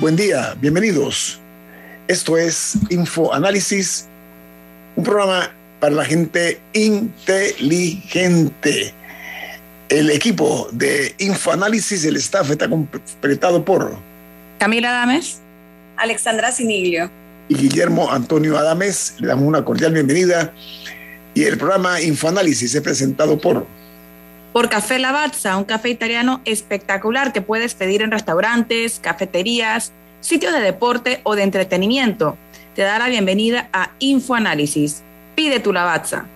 Buen día, bienvenidos. Esto es Infoanálisis, un programa para la gente inteligente. El equipo de Infoanálisis, el staff está completado por Camila Adames, Alexandra Siniglio y Guillermo Antonio Adames. Le damos una cordial bienvenida. Y el programa Infoanálisis es presentado por por Café Lavazza, un café italiano espectacular que puedes pedir en restaurantes, cafeterías, sitios de deporte o de entretenimiento. Te da la bienvenida a Infoanálisis. Pide tu Lavazza.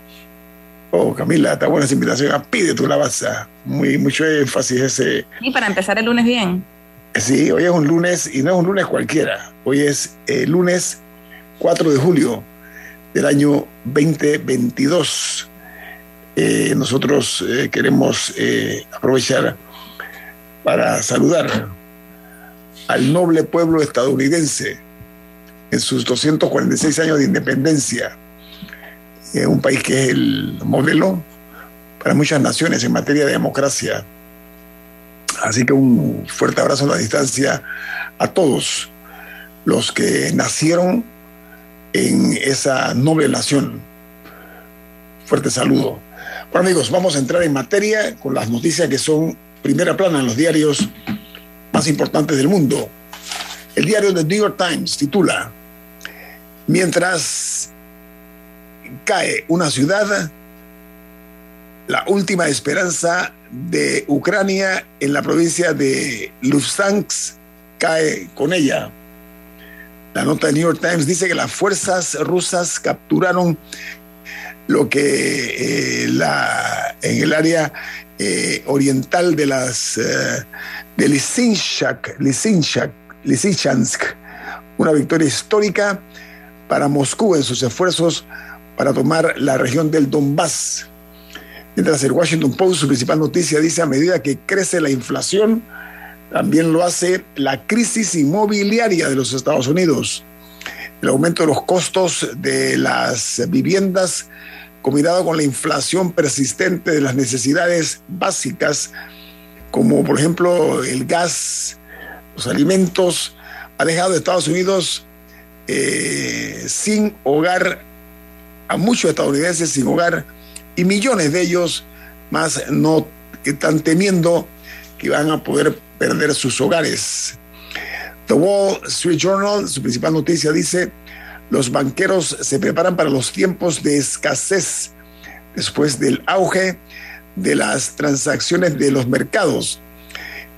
Oh, Camila, está buena esa invitación a Pide tu Lavazza. Muy, mucho énfasis ese. Y para empezar el lunes bien. Sí, hoy es un lunes y no es un lunes cualquiera. Hoy es el eh, lunes 4 de julio del año 2022. Eh, nosotros eh, queremos eh, aprovechar para saludar al noble pueblo estadounidense en sus 246 años de independencia, un país que es el modelo para muchas naciones en materia de democracia. Así que un fuerte abrazo a la distancia a todos los que nacieron en esa noble nación. Fuerte saludo. Bueno amigos, vamos a entrar en materia con las noticias que son primera plana en los diarios más importantes del mundo. El diario The New York Times titula, Mientras cae una ciudad, la última esperanza de Ucrania en la provincia de Lufthansa cae con ella. La nota de New York Times dice que las fuerzas rusas capturaron lo que eh, la, en el área eh, oriental de las eh, de Lysychansk, una victoria histórica para Moscú en sus esfuerzos para tomar la región del Donbass. Mientras el Washington Post, su principal noticia, dice a medida que crece la inflación, también lo hace la crisis inmobiliaria de los Estados Unidos. El aumento de los costos de las viviendas combinado con la inflación persistente de las necesidades básicas, como por ejemplo el gas, los alimentos, ha dejado a Estados Unidos eh, sin hogar, a muchos estadounidenses sin hogar, y millones de ellos más no están temiendo que van a poder perder sus hogares. The Wall Street Journal, su principal noticia dice, los banqueros se preparan para los tiempos de escasez después del auge de las transacciones de los mercados.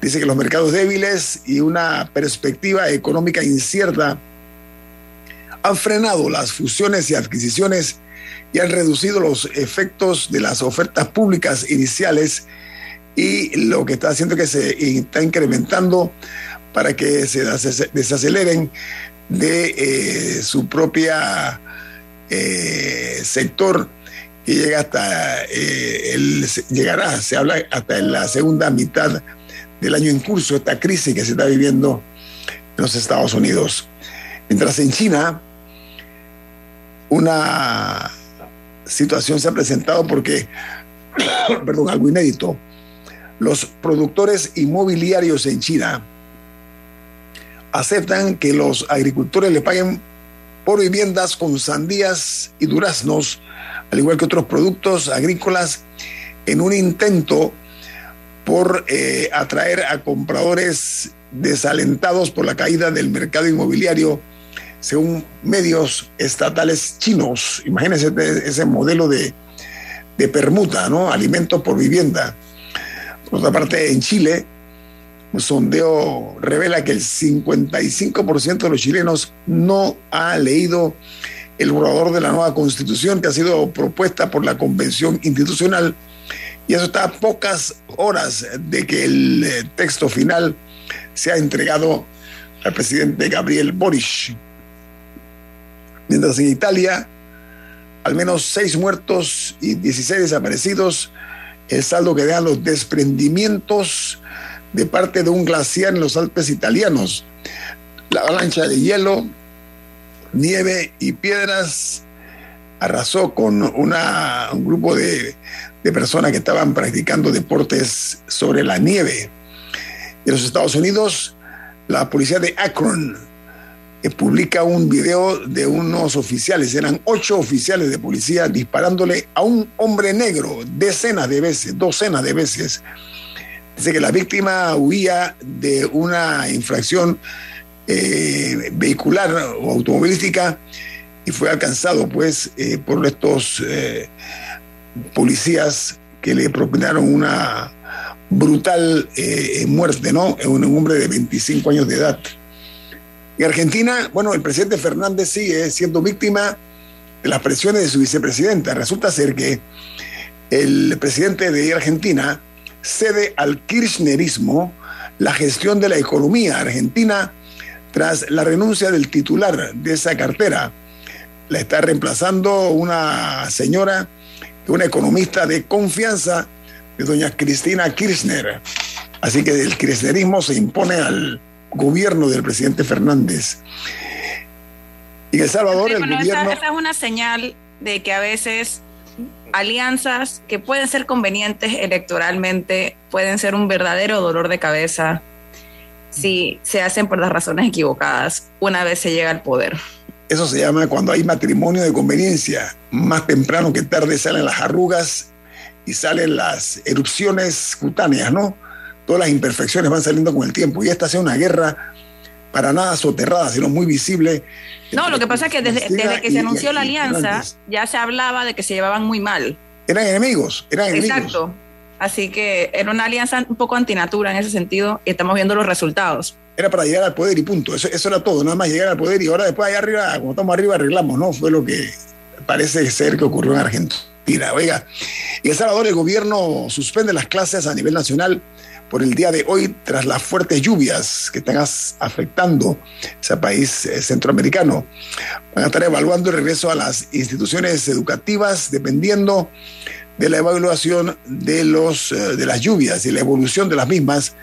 Dice que los mercados débiles y una perspectiva económica incierta han frenado las fusiones y adquisiciones y han reducido los efectos de las ofertas públicas iniciales y lo que está haciendo que se está incrementando para que se desaceleren de eh, su propia eh, sector que llega hasta eh, llegará, se habla hasta en la segunda mitad del año en curso, esta crisis que se está viviendo en los Estados Unidos. Mientras en China, una situación se ha presentado porque, perdón, algo inédito, los productores inmobiliarios en China aceptan que los agricultores le paguen por viviendas con sandías y duraznos, al igual que otros productos agrícolas, en un intento por eh, atraer a compradores desalentados por la caída del mercado inmobiliario, según medios estatales chinos. Imagínense ese modelo de, de permuta, ¿no? Alimentos por vivienda. Por otra parte, en Chile, un sondeo revela que el 55% de los chilenos no ha leído el borrador de la nueva constitución que ha sido propuesta por la Convención Institucional y eso está a pocas horas de que el eh, texto final sea entregado al presidente Gabriel Boric. Mientras en Italia, al menos seis muertos y 16 desaparecidos, el saldo que dan los desprendimientos de parte de un glaciar en los Alpes italianos. La avalancha de hielo, nieve y piedras arrasó con un grupo de, de personas que estaban practicando deportes sobre la nieve. En los Estados Unidos, la policía de Akron eh, publica un video de unos oficiales, eran ocho oficiales de policía disparándole a un hombre negro decenas de veces, docenas de veces. Dice que la víctima huía de una infracción eh, vehicular o automovilística y fue alcanzado pues eh, por estos policías que le propinaron una brutal eh, muerte, ¿no? Un hombre de 25 años de edad. En Argentina, bueno, el presidente Fernández sigue siendo víctima de las presiones de su vicepresidenta. Resulta ser que el presidente de Argentina cede al kirchnerismo la gestión de la economía argentina tras la renuncia del titular de esa cartera. La está reemplazando una señora una economista de confianza de doña Cristina Kirchner. Así que el kirchnerismo se impone al gobierno del presidente Fernández. Y El Salvador, el gobierno. Esa, es una señal de que a veces alianzas que pueden ser convenientes electoralmente pueden ser un verdadero dolor de cabeza si se hacen por las razones equivocadas una vez se llega al poder. Eso se llama cuando hay matrimonio de conveniencia. Más temprano que tarde salen las arrugas y salen las erupciones cutáneas, ¿no? Todas las imperfecciones van saliendo con el tiempo. Y esta sea una guerra para nada soterrada, sino muy visible. No, lo que pasa es que desde, que se anunció la alianza ya se hablaba de que se llevaban muy mal. Eran enemigos, eran enemigos. Exacto. Así que era una alianza un poco antinatura en ese sentido y estamos viendo los resultados era para llegar al poder y punto. Eso, eso, era todo, nada más llegar al poder y ahora después allá arriba, como estamos arriba, arreglamos, ¿no? Fue lo que parece ser que ocurrió en Argentina. Oiga, en El Salvador el gobierno suspende las clases a nivel nacional por el día de hoy tras las fuertes lluvias que están afectando ese país eh, centroamericano. Van a estar evaluando el regreso a las instituciones educativas dependiendo de la evaluación de, los, eh, de las lluvias y la evolución de las mismas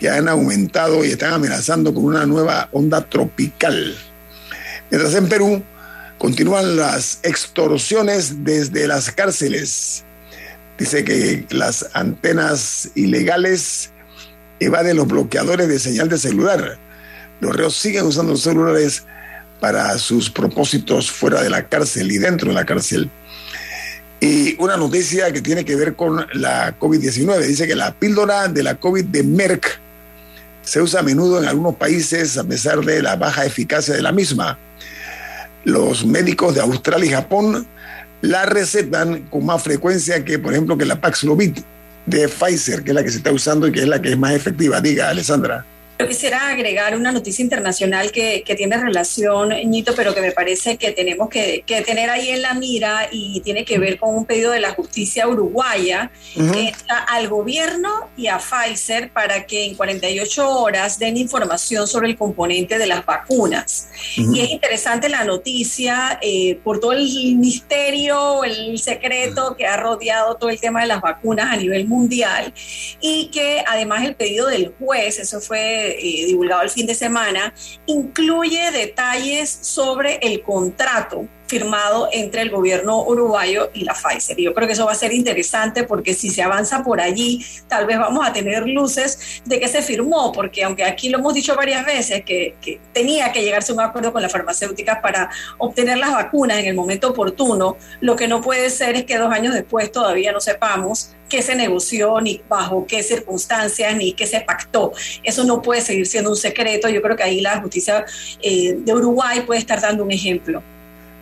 que han aumentado y están amenazando con una nueva onda tropical. Mientras en Perú continúan las extorsiones desde las cárceles. Dice que las antenas ilegales evaden los bloqueadores de señal de celular. Los reos siguen usando los celulares para sus propósitos fuera de la cárcel y dentro de la cárcel. Y una noticia que tiene que ver con la COVID-19. Dice que la píldora de la COVID de Merck se usa a menudo en algunos países a pesar de la baja eficacia de la misma. Los médicos de Australia y Japón la recetan con más frecuencia que, por ejemplo, que la Paxlovid de Pfizer, que es la que se está usando y que es la que es más efectiva. Diga, Alessandra. Yo quisiera agregar una noticia internacional que, tiene relación, Ñito, pero que me parece que tenemos que, tener ahí en la mira y tiene que ver con un pedido de la justicia uruguaya al gobierno y a Pfizer para que en 48 horas den información sobre el componente de las vacunas. Y es interesante la noticia eh, por todo el misterio, el secreto que ha rodeado todo el tema de las vacunas a nivel mundial y que además el pedido del juez, eso fue eh, divulgado el fin de semana, incluye detalles sobre el contrato firmado entre el gobierno uruguayo y la Pfizer. Y yo creo que eso va a ser interesante porque si se avanza por allí, tal vez vamos a tener luces de que se firmó, porque aunque aquí lo hemos dicho varias veces, que, que tenía que llegarse a un acuerdo con las farmacéuticas para obtener las vacunas en el momento oportuno, lo que no puede ser es que dos años después todavía no sepamos qué se negoció, ni bajo qué circunstancias, ni qué se pactó. Eso no puede seguir siendo un secreto. Yo creo que ahí la justicia eh, de Uruguay puede estar dando un ejemplo.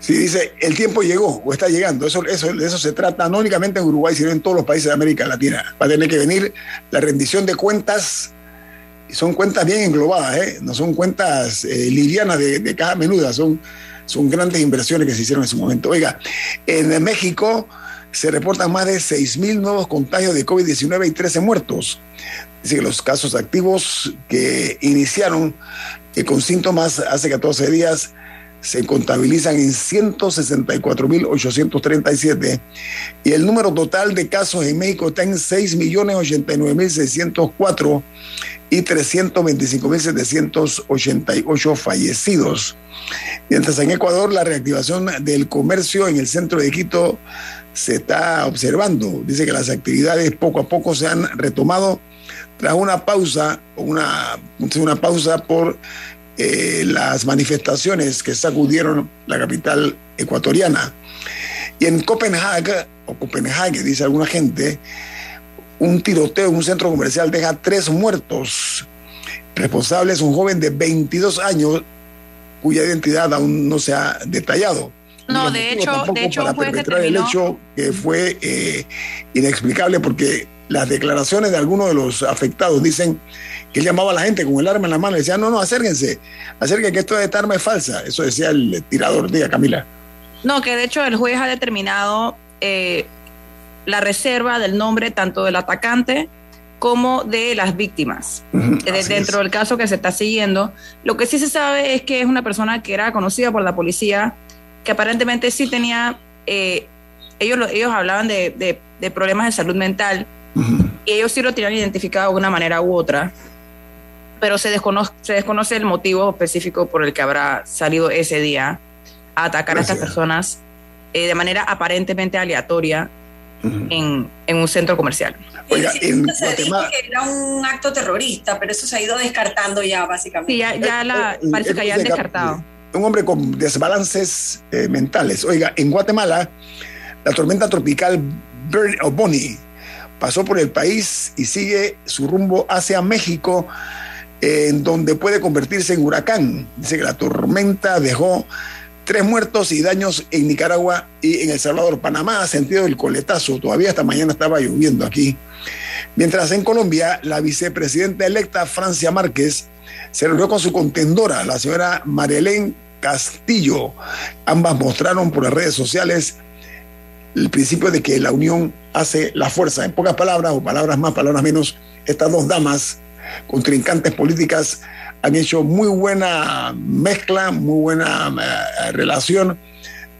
Sí, dice, el tiempo llegó o está llegando. Eso, eso, de eso se trata, no únicamente en Uruguay, sino en todos los países de América Latina. Va a tener que venir la rendición de cuentas. Y son cuentas bien englobadas, ¿eh? no son cuentas eh, livianas de, de caja menuda, son, son grandes inversiones que se hicieron en ese momento. Oiga, en México se reportan más de 6.000 nuevos contagios de COVID-19 y 13 muertos. Dice que los casos activos que iniciaron eh, con síntomas hace 14 días se contabilizan en 164.837 y el número total de casos en México está en 6.089.604 y 325.788 fallecidos. Mientras en Ecuador la reactivación del comercio en el centro de Quito se está observando. Dice que las actividades poco a poco se han retomado tras una pausa, una, una pausa por eh, las manifestaciones que sacudieron la capital ecuatoriana. Y en Copenhague, o Copenhague, dice alguna gente, un tiroteo en un centro comercial deja tres muertos. Responsable es un joven de 22 años cuya identidad aún no se ha detallado. No, de hecho, de hecho, para perpetrar el hecho que fue eh, inexplicable porque las declaraciones de algunos de los afectados dicen que él llamaba a la gente con el arma en la mano y decía, no, no, acérquense, acérquense que esto de esta arma es falsa. Eso decía el tirador, diga Camila. No, que de hecho el juez ha determinado eh, la reserva del nombre tanto del atacante como de las víctimas. dentro del caso que se está siguiendo, lo que sí se sabe es que es una persona que era conocida por la policía, que aparentemente sí tenía, eh, ellos, ellos hablaban de, de, problemas de salud mental, y ellos sí lo tenían identificado de una manera u otra, pero se desconoce, se desconoce el motivo específico por el que habrá salido ese día a atacar a estas personas eh, de manera aparentemente aleatoria en, en, un centro comercial. Oiga, en se dijo que era un acto terrorista, pero eso se ha ido descartando ya, básicamente. Sí, ya, ya la, eh, parece que ya han descartado. Un hombre con desbalances eh, mentales. Oiga, en Guatemala, la tormenta tropical Bonnie pasó por el país y sigue su rumbo hacia México, en donde puede convertirse en huracán. Dice que la tormenta dejó Tres muertos y daños en Nicaragua y en El Salvador. Panamá ha sentido el coletazo. Todavía esta mañana estaba lloviendo aquí. Mientras en Colombia, la vicepresidenta electa Francia Márquez se reunió con su contendora, la señora Marielén Castillo. Ambas mostraron por las redes sociales el principio de que la unión hace la fuerza. En pocas palabras, o palabras más, palabras menos, estas dos damas, contrincantes políticas, han hecho muy buena mezcla, muy buena eh, relación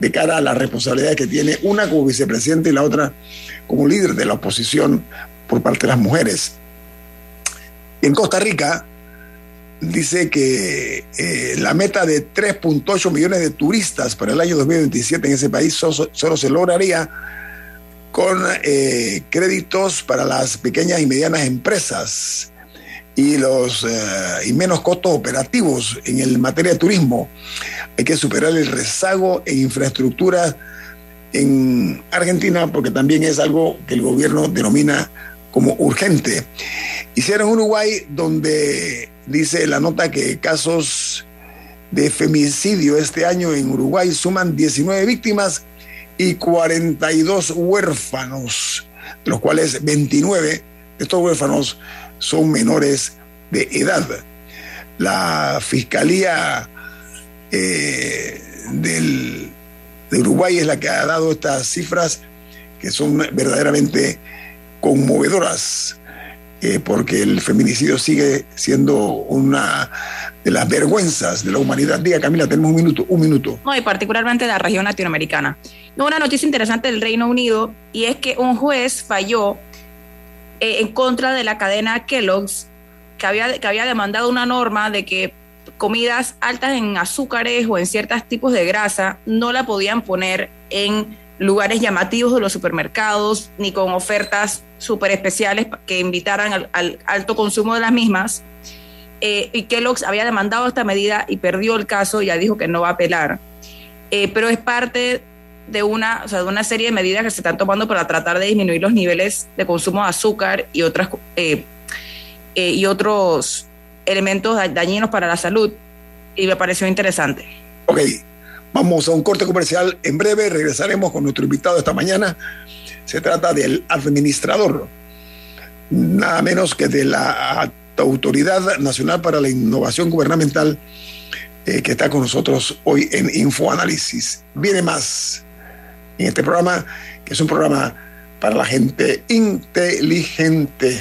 de cara a la responsabilidad que tiene una como vicepresidente y la otra como líder de la oposición por parte de las mujeres. En Costa Rica dice que eh, la meta de 3.8 millones de turistas para el año 2027 en ese país solo, se lograría con eh, créditos para las pequeñas y medianas empresas y los eh, y menos costos operativos en el materia de turismo. Hay que superar el rezago en infraestructura en Argentina porque también es algo que el gobierno denomina como urgente. Hicieron Uruguay donde dice la nota que casos de femicidio este año en Uruguay suman 19 víctimas y 42 huérfanos, de los cuales 29 de estos huérfanos son menores de edad. La Fiscalía eh, del, de Uruguay es la que ha dado estas cifras que son verdaderamente conmovedoras, eh, porque el feminicidio sigue siendo una de las vergüenzas de la humanidad. Diga, Camila, tenemos un minuto. Un minuto. No, y particularmente de la región latinoamericana. Una noticia interesante del Reino Unido, y es que un juez falló eh, en contra de la cadena Kellogg's, que había, que había demandado una norma de que comidas altas en azúcares o en ciertos tipos de grasa no la podían poner en lugares llamativos de los supermercados ni con ofertas súper especiales que invitaran al, alto consumo de las mismas. Eh, y Kellogg's había demandado esta medida y perdió el caso, ya dijo que no va a apelar. Eh, pero es parte de una, o sea, de una serie de medidas que se están tomando para tratar de disminuir los niveles de consumo de azúcar y, otras, eh, eh, y otros elementos dañinos para la salud. Y me pareció interesante. Ok, Vamos a un corte comercial. En breve regresaremos con nuestro invitado esta mañana. Se trata del administrador, nada menos que de la Autoridad Nacional para la Innovación Gubernamental, eh, que está con nosotros hoy en Infoanálisis. Viene más en este programa, que es un programa para la gente inteligente.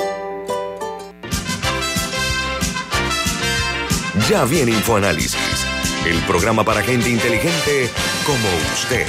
Ya viene InfoAnálisis, el programa para gente inteligente como usted.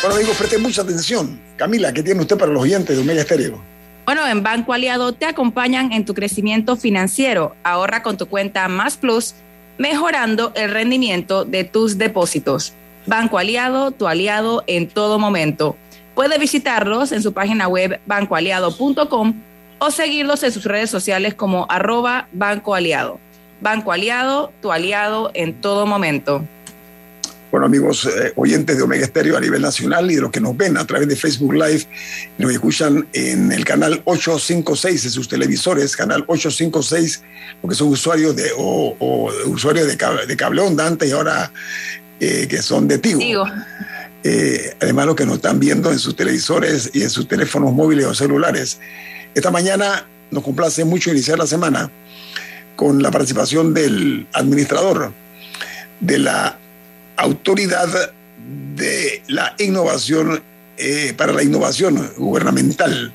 Bueno, amigos, preste mucha atención. Camila, ¿qué tiene usted para los oyentes de Omega Estéreo? Bueno, en Banco Aliado te acompañan en tu crecimiento financiero. Ahorra con tu cuenta Más Plus, mejorando el rendimiento de tus depósitos. Banco Aliado, tu aliado en todo momento. Puede visitarlos en su página web bancoaliado.com o seguirlos en sus redes sociales como arroba Banco Aliado. Banco Aliado, tu aliado en todo momento. Bueno, amigos eh, oyentes de Omega Estéreo a nivel nacional y de los que nos ven a través de Facebook Live, nos escuchan en el canal 856 de sus televisores, canal 856, porque son usuarios de, o, usuarios de cable, de cable onda antes y ahora eh, que son de Tigo. Eh, además, los que nos están viendo en sus televisores y en sus teléfonos móviles o celulares. Esta mañana nos complace mucho iniciar la semana con la participación del administrador de la Autoridad de la Innovación eh, para la Innovación Gubernamental.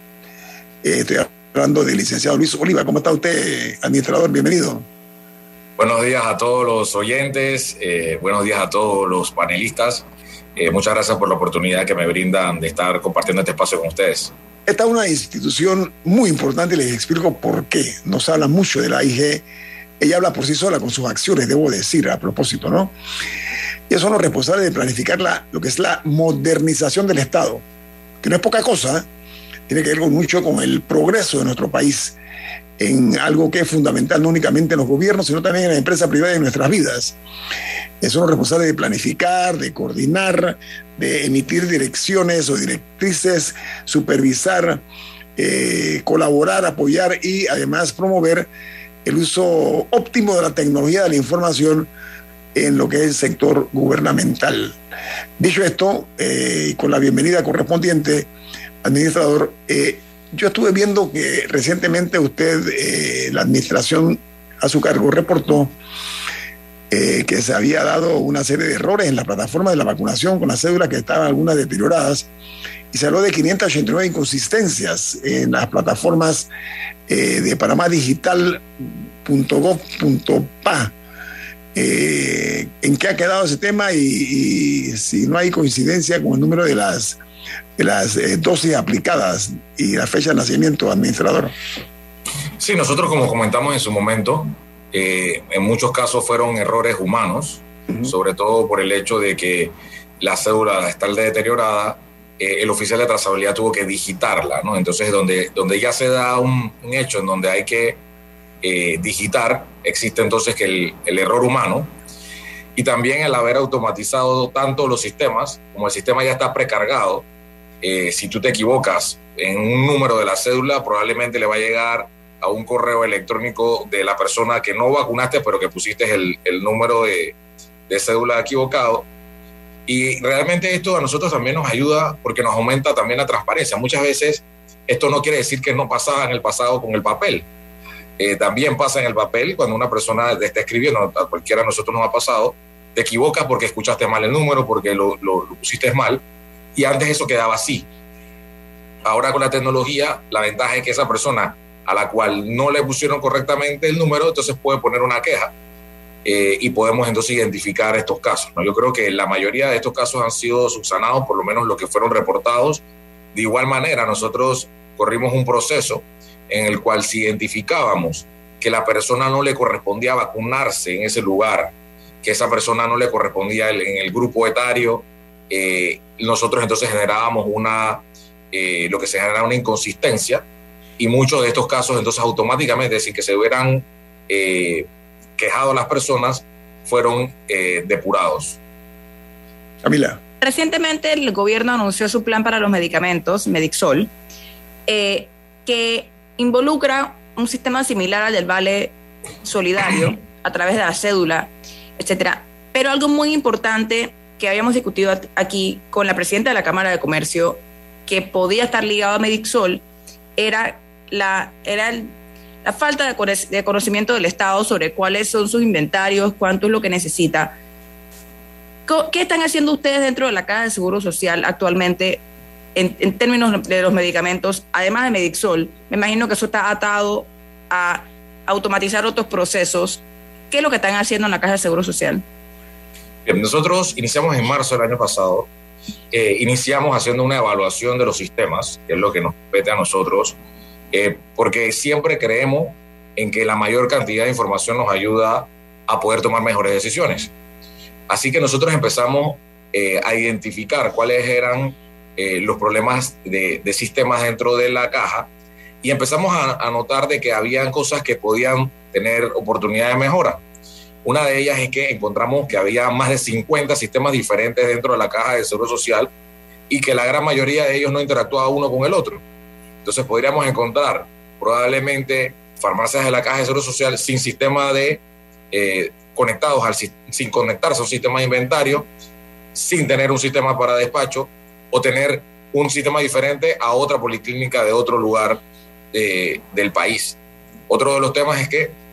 Eh, estoy hablando del licenciado Luis Oliva. ¿Cómo está usted, administrador? Bienvenido. Buenos días a todos los oyentes, eh, buenos días a todos los panelistas. Eh, muchas gracias por la oportunidad que me brindan de estar compartiendo este espacio con ustedes. Esta es una institución muy importante y les explico por qué. Nos habla mucho de la IG. Ella habla por sí sola con sus acciones, debo decir, a propósito, ¿no? Y son los responsables de planificar la, lo que es la modernización del Estado, que no es poca cosa, ¿eh? tiene que ver con mucho con el progreso de nuestro país en algo que es fundamental no únicamente en los gobiernos, sino también en las empresas privadas y en nuestras vidas. Son los responsables de planificar, de coordinar, de emitir direcciones o directrices, supervisar, eh, colaborar, apoyar y además promover el uso óptimo de la tecnología de la información en lo que es el sector gubernamental. Dicho esto, eh, con la bienvenida correspondiente, administrador, eh, yo estuve viendo que recientemente usted, eh, la administración a su cargo, reportó eh, que se había dado una serie de errores en la plataforma de la vacunación con las cédulas que estaban algunas deterioradas y se habló de 589 inconsistencias en las plataformas eh, de panamadigital.gov.pa. Eh, ¿En qué ha quedado ese tema y, si no hay coincidencia con el número de las las eh, dosis aplicadas y la fecha de nacimiento, administrador. Sí, nosotros como comentamos en su momento, eh, en muchos casos fueron errores humanos, uh -huh. sobre todo por el hecho de que la cédula está deteriorada, eh, el oficial de trazabilidad tuvo que digitarla, ¿no? Entonces, donde, donde ya se da un, un hecho en donde hay que eh, digitar, existe entonces que el, el error humano, y también el haber automatizado tanto los sistemas, como el sistema ya está precargado, eh, si tú te equivocas en un número de la cédula, probablemente le va a llegar a un correo electrónico de la persona que no vacunaste, pero que pusiste el, el número de, de, cédula equivocado. Y realmente esto a nosotros también nos ayuda porque nos aumenta también la transparencia. Muchas veces esto no quiere decir que no pasaba en el pasado con el papel. Eh, también pasa en el papel cuando una persona está escribiendo, a cualquiera de nosotros nos ha pasado, te equivocas porque escuchaste mal el número, porque lo, lo pusiste mal, y antes eso quedaba así. Ahora con la tecnología, la ventaja es que esa persona a la cual no le pusieron correctamente el número, entonces puede poner una queja eh, y podemos entonces identificar estos casos. ¿no? Yo creo que la mayoría de estos casos han sido subsanados, por lo menos los que fueron reportados. De igual manera, nosotros corrimos un proceso en el cual si identificábamos que la persona no le correspondía vacunarse en ese lugar, que esa persona no le correspondía en el grupo etario, eh, nosotros entonces generábamos una, eh, lo que se genera una inconsistencia y muchos de estos casos entonces automáticamente, sin que se hubieran eh, quejado las personas, fueron eh, depurados. Camila. Recientemente el gobierno anunció su plan para los medicamentos, Medixol, eh, que involucra un sistema similar al del Vale Solidario a través de la cédula, etcétera. Pero algo muy importante que habíamos discutido aquí con la presidenta de la Cámara de Comercio, que podía estar ligado a Medixol, era la, era la falta de conocimiento del Estado sobre cuáles son sus inventarios, cuánto es lo que necesita. ¿Qué están haciendo ustedes dentro de la Caja de Seguro Social actualmente en, términos de los medicamentos, además de Medixol? Me imagino que eso está atado a automatizar otros procesos. ¿Qué es lo que están haciendo en la Caja de Seguro Social? Nosotros iniciamos en marzo del año pasado, eh, iniciamos haciendo una evaluación de los sistemas, que es lo que nos compete a nosotros, eh, porque siempre creemos en que la mayor cantidad de información nos ayuda a poder tomar mejores decisiones. Así que nosotros empezamos eh, a identificar cuáles eran eh, los problemas de, de, sistemas dentro de la caja y empezamos a, a notar de que habían cosas que podían tener oportunidad de mejora. Una de ellas es que encontramos que había más de 50 sistemas diferentes dentro de la caja de seguro social y que la gran mayoría de ellos no interactuaba uno con el otro. Entonces podríamos encontrar probablemente farmacias de la Caja de Seguro Social sin sistema de eh, conectados sin conectarse a un sistema de inventario, sin tener un sistema para despacho o tener un sistema diferente a otra policlínica de otro lugar de, del país. Otro de los temas es que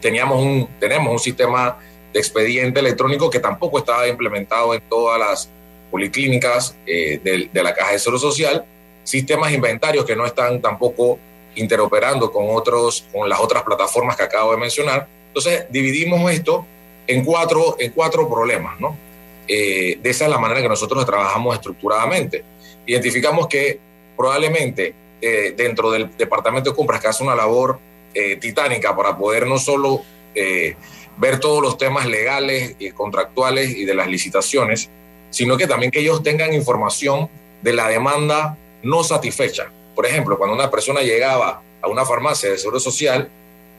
teníamos un, tenemos un sistema de expediente electrónico que tampoco estaba implementado en todas las policlínicas eh, de, la Caja de Seguro Social sistemas inventarios que no están tampoco interoperando con, otros, con las otras plataformas que acabo de mencionar. Entonces, dividimos esto en cuatro, en cuatro problemas, ¿no? Eh, de esa es la manera que nosotros trabajamos estructuradamente. Identificamos que probablemente eh, dentro del departamento de compras, que hace una labor eh, titánica para poder no solo eh, ver todos los temas legales y contractuales y de las licitaciones, sino que también que ellos tengan información de la demanda no satisfecha. Por ejemplo, cuando una persona llegaba a una farmacia de seguro social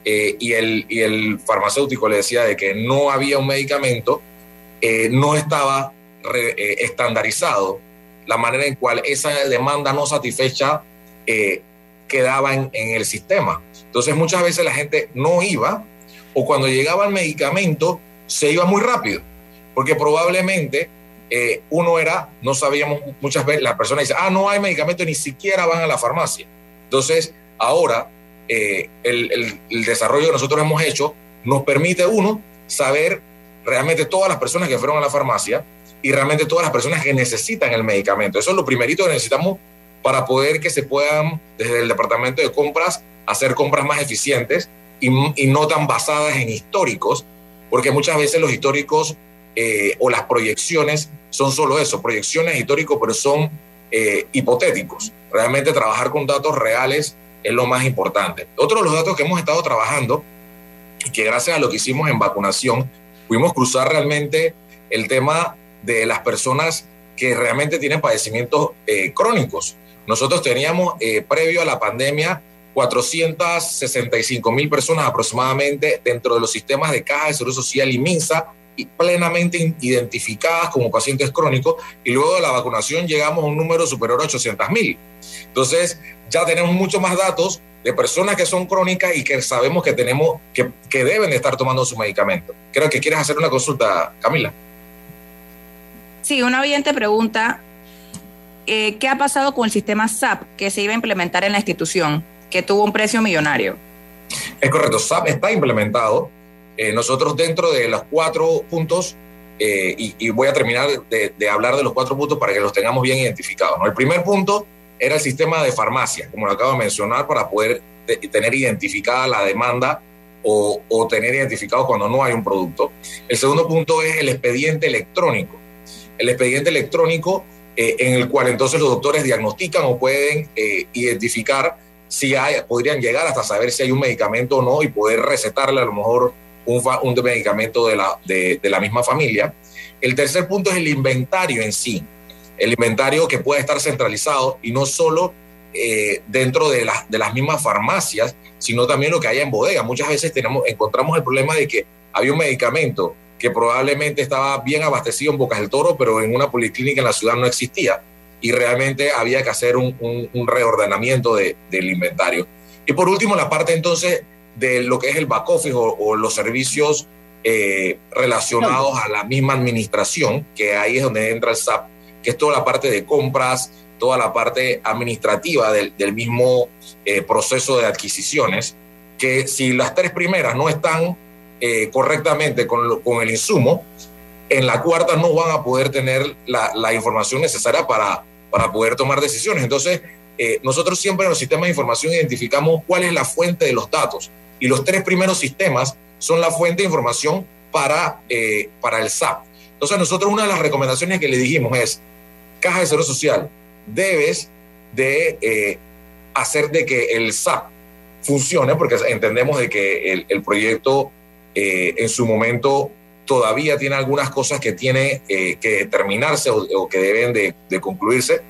eh, y, el, y el farmacéutico le decía de que no había un medicamento, eh, no estaba estandarizado la manera en cual esa demanda no satisfecha quedaba en el sistema. Entonces muchas veces la gente no iba o cuando llegaba el medicamento se iba muy rápido, porque probablemente eh, uno era, no sabíamos muchas veces, la persona dice, ah, no hay medicamento, ni siquiera van a la farmacia. Entonces, ahora, eh, el, el, el, desarrollo que nosotros hemos hecho nos permite, uno, saber realmente todas las personas que fueron a la farmacia y realmente todas las personas que necesitan el medicamento. Eso es lo primerito que necesitamos para poder que se puedan, desde el departamento de compras, hacer compras más eficientes y, no tan basadas en históricos, porque muchas veces los históricos eh, o las proyecciones son solo eso, proyecciones históricos, pero son eh, hipotéticos. Realmente trabajar con datos reales es lo más importante. Otro de los datos que hemos estado trabajando, que gracias a lo que hicimos en vacunación, pudimos cruzar realmente el tema de las personas que realmente tienen padecimientos eh, crónicos. Nosotros teníamos, previo a la pandemia, 465 mil personas aproximadamente dentro de los sistemas de Caja de Seguro Social y MINSA plenamente identificadas como pacientes crónicos y luego de la vacunación llegamos a un número superior a 800 mil. Entonces ya tenemos mucho más datos de personas que son crónicas y que sabemos que tenemos que, que deben de estar tomando su medicamento. Creo que quieres hacer una consulta, Camila. Sí, una oyente pregunta, eh, ¿qué ha pasado con el sistema SAP que se iba a implementar en la institución, que tuvo un precio millonario? Es correcto, SAP está implementado. Eh, nosotros dentro de los cuatro puntos, eh, y, voy a terminar de, hablar de los cuatro puntos para que los tengamos bien identificados. El primer punto era el sistema de farmacia, como lo acabo de mencionar, para poder tener identificada la demanda o, tener identificado cuando no hay un producto. El segundo punto es el expediente electrónico. El expediente electrónico eh, en el cual entonces los doctores diagnostican o pueden identificar si hay, podrían llegar hasta saber si hay un medicamento o no y poder recetarle a lo mejor un, un medicamento de la, de, la misma familia. El tercer punto es el inventario en sí, el inventario que puede estar centralizado y no solo eh, dentro de, de las mismas farmacias, sino también lo que haya en bodega. Muchas veces tenemos, encontramos el problema de que había un medicamento que probablemente estaba bien abastecido en Bocas del Toro, pero en una policlínica en la ciudad no existía y realmente había que hacer un, reordenamiento del inventario. Y por último, la parte entonces de lo que es el back office o, los servicios eh, relacionados a la misma administración, que ahí es donde entra el SAP, que es toda la parte de compras, toda la parte administrativa del, mismo eh, proceso de adquisiciones, que si las tres primeras no están eh, correctamente con, con el insumo, en la cuarta no van a poder tener la, la información necesaria para, para poder tomar decisiones. Entonces, eh, nosotros siempre en los sistemas de información identificamos cuál es la fuente de los datos y los tres primeros sistemas son la fuente de información para, eh, para el SAP. Entonces, nosotros una de las recomendaciones que le dijimos es, Caja de Seguro Social, debes de eh, hacer de que el SAP funcione, porque entendemos de que el, el proyecto en su momento todavía tiene algunas cosas que tiene eh, que terminarse o, que deben de, concluirse.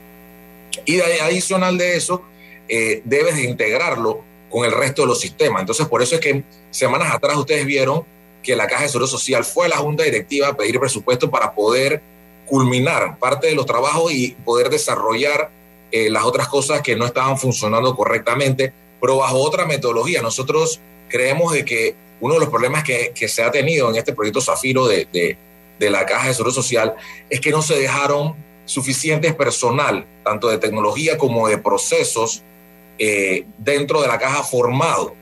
Y adicional de eso, eh, debes de integrarlo con el resto de los sistemas. Entonces, por eso es que semanas atrás ustedes vieron que la Caja de Seguro Social fue a la Junta Directiva a pedir presupuesto para poder culminar parte de los trabajos y poder desarrollar eh, las otras cosas que no estaban funcionando correctamente, pero bajo otra metodología. Nosotros creemos de que uno de los problemas que, se ha tenido en este proyecto Zafiro de, la Caja de Seguro Social es que no se dejaron suficientes personal, tanto de tecnología como de procesos, eh, dentro de la caja formado.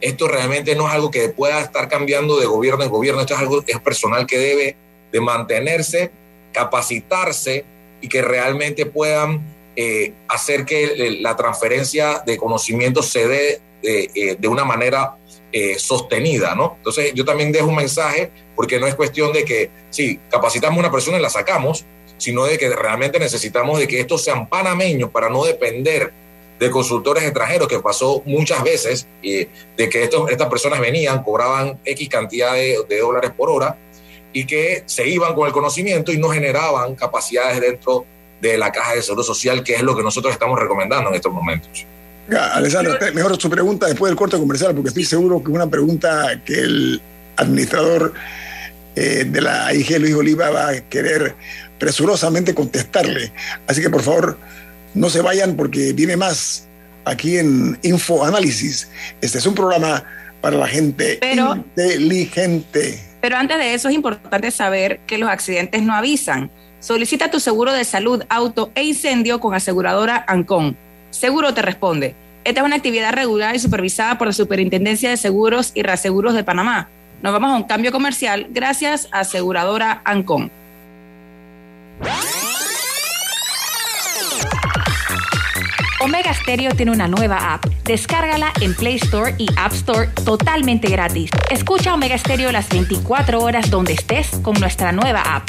Esto realmente no es algo que pueda estar cambiando de gobierno en gobierno, esto es algo es personal que debe de mantenerse, capacitarse y que realmente puedan eh, hacer que la transferencia de conocimiento se dé eh, de una manera eh, sostenida, ¿no? Entonces yo también dejo un mensaje porque no es cuestión de que, sí, capacitamos a una persona y la sacamos, sino de que realmente necesitamos de que estos sean panameños para no depender de consultores extranjeros, que pasó muchas veces, eh, de que estos, estas personas venían, cobraban X cantidad de, de dólares por hora y que se iban con el conocimiento y no generaban capacidades dentro de la caja de seguro social, que es lo que nosotros estamos recomendando en estos momentos. Alessandro, mejor su pregunta después del corte comercial, porque estoy seguro que es una pregunta que el administrador eh, de la IG, Luis Oliva, va a querer presurosamente contestarle. Así que por favor, no se vayan porque viene más aquí en Info Análisis. Este es un programa para la gente inteligente. Pero antes de eso es importante saber que los accidentes no avisan. Solicita tu seguro de salud, auto e incendio con aseguradora Ancon Seguro te responde. Esta es una actividad regular y supervisada por la Superintendencia de Seguros y Reaseguros de Panamá. Nos vamos a un cambio comercial gracias a aseguradora Ancon. Omega Stereo tiene una nueva app. Descárgala en Play Store y App Store totalmente gratis. Escucha Omega Stereo las 24 horas donde estés con nuestra nueva app.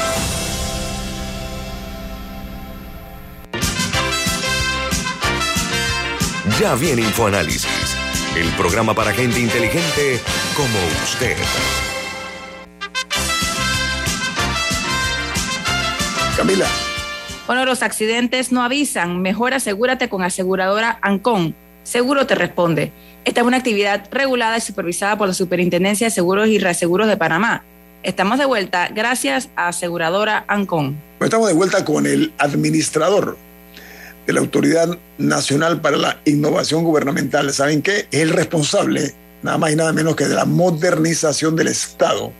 Ya viene InfoAnálisis, el programa para gente inteligente como usted. Camila. Bueno, los accidentes no avisan. Mejor asegúrate con aseguradora Ancon. Seguro te responde. Esta es una actividad regulada y supervisada por la Superintendencia de Seguros y Reaseguros de Panamá. Estamos de vuelta gracias a aseguradora Ancon. Estamos de vuelta con el administrador de la Autoridad Nacional para la Innovación Gubernamental. ¿Saben qué? Es el responsable, nada más y nada menos que de la modernización del Estado.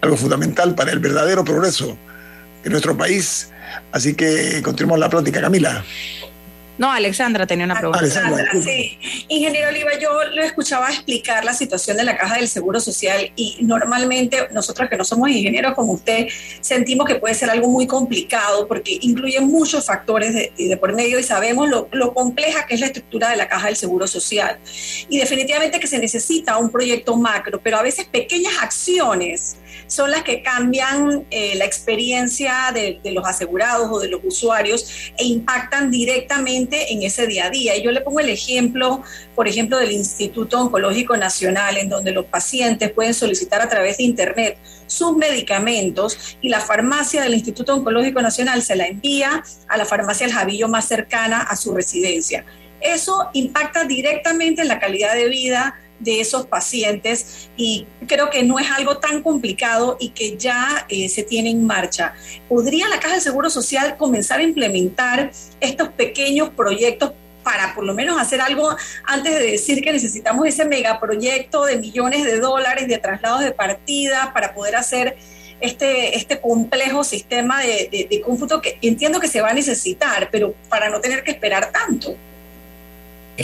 Algo fundamental para el verdadero progreso de nuestro país. Así que continuamos la plática, Camila. No, Alexandra tenía una pregunta. Alexandra, sí. Ingeniero Oliva, yo lo escuchaba explicar la situación de la Caja del Seguro Social y normalmente nosotros que no somos ingenieros como usted, sentimos que puede ser algo muy complicado porque incluye muchos factores de, de por medio y sabemos lo, lo, compleja que es la estructura de la Caja del Seguro Social. Y definitivamente que se necesita un proyecto macro, pero a veces pequeñas acciones son las que cambian eh, la experiencia de, los asegurados o de los usuarios e impactan directamente en ese día a día. Y yo le pongo el ejemplo, por ejemplo, del Instituto Oncológico Nacional, en donde los pacientes pueden solicitar a través de Internet sus medicamentos y la farmacia del Instituto Oncológico Nacional se la envía a la farmacia El Javillo más cercana a su residencia. Eso impacta directamente en la calidad de vida de esos pacientes y creo que no es algo tan complicado y que ya eh, se tiene en marcha. ¿Podría la Caja de Seguro Social comenzar a implementar estos pequeños proyectos para por lo menos hacer algo antes de decir que necesitamos ese megaproyecto de millones de dólares de traslados de partida para poder hacer este, este complejo sistema de, de, de que entiendo que se va a necesitar, pero para no tener que esperar tanto?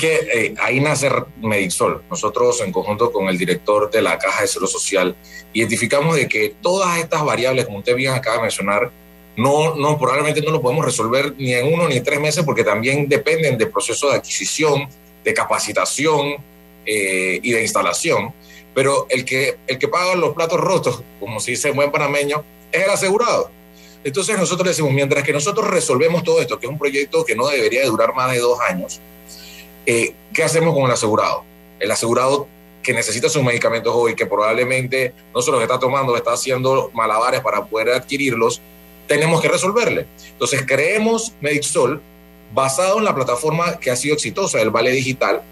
Que eh, ahí nace Medixol. Nosotros, en conjunto con el director de la Caja de Seguro Social, identificamos de que todas estas variables, como usted bien acaba de mencionar, no, no, probablemente no lo podemos resolver ni en uno ni en tres meses porque también dependen del proceso de adquisición, de capacitación eh, y de instalación. Pero el que, el que paga los platos rotos, como se dice en buen panameño, es el asegurado. Entonces nosotros decimos, mientras que nosotros resolvemos todo esto, que es un proyecto que no debería durar más de dos años, eh, ¿qué hacemos con el asegurado? El asegurado que necesita sus medicamentos hoy, que probablemente no se los está tomando, está haciendo malabares para poder adquirirlos, tenemos que resolverle. Entonces creemos Medixol basado en la plataforma que ha sido exitosa, el Vale Digital,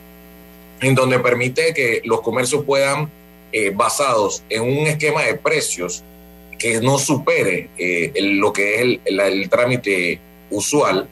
en donde permite que los comercios puedan, eh, basados en un esquema de precios que no supere eh, el, lo que es el, el, el, trámite usual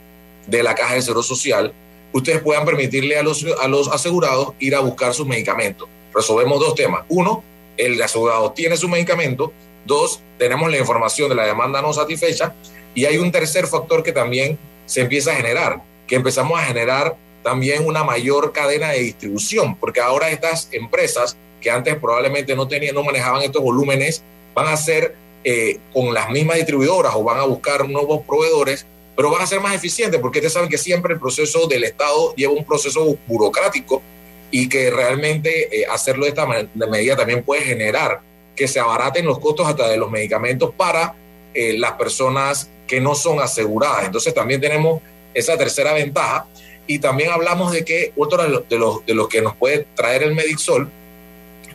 de la caja de seguro social, ustedes puedan permitirle a los, a los asegurados ir a buscar sus medicamentos. Resolvemos dos temas. Uno, el asegurado tiene su medicamento. Dos, tenemos la información de la demanda no satisfecha. Y hay un tercer factor que también se empieza a generar, que empezamos a generar también una mayor cadena de distribución, porque ahora estas empresas que antes probablemente no tenían, no manejaban estos volúmenes, van a ser eh, con las mismas distribuidoras o van a buscar nuevos proveedores pero van a ser más eficientes porque ustedes saben que siempre el proceso del Estado lleva un proceso burocrático y que realmente eh, hacerlo de esta medida también puede generar que se abaraten los costos hasta de los medicamentos para eh, las personas que no son aseguradas. Entonces también tenemos esa tercera ventaja y también hablamos de que otro de los, de los, que nos puede traer el Medixol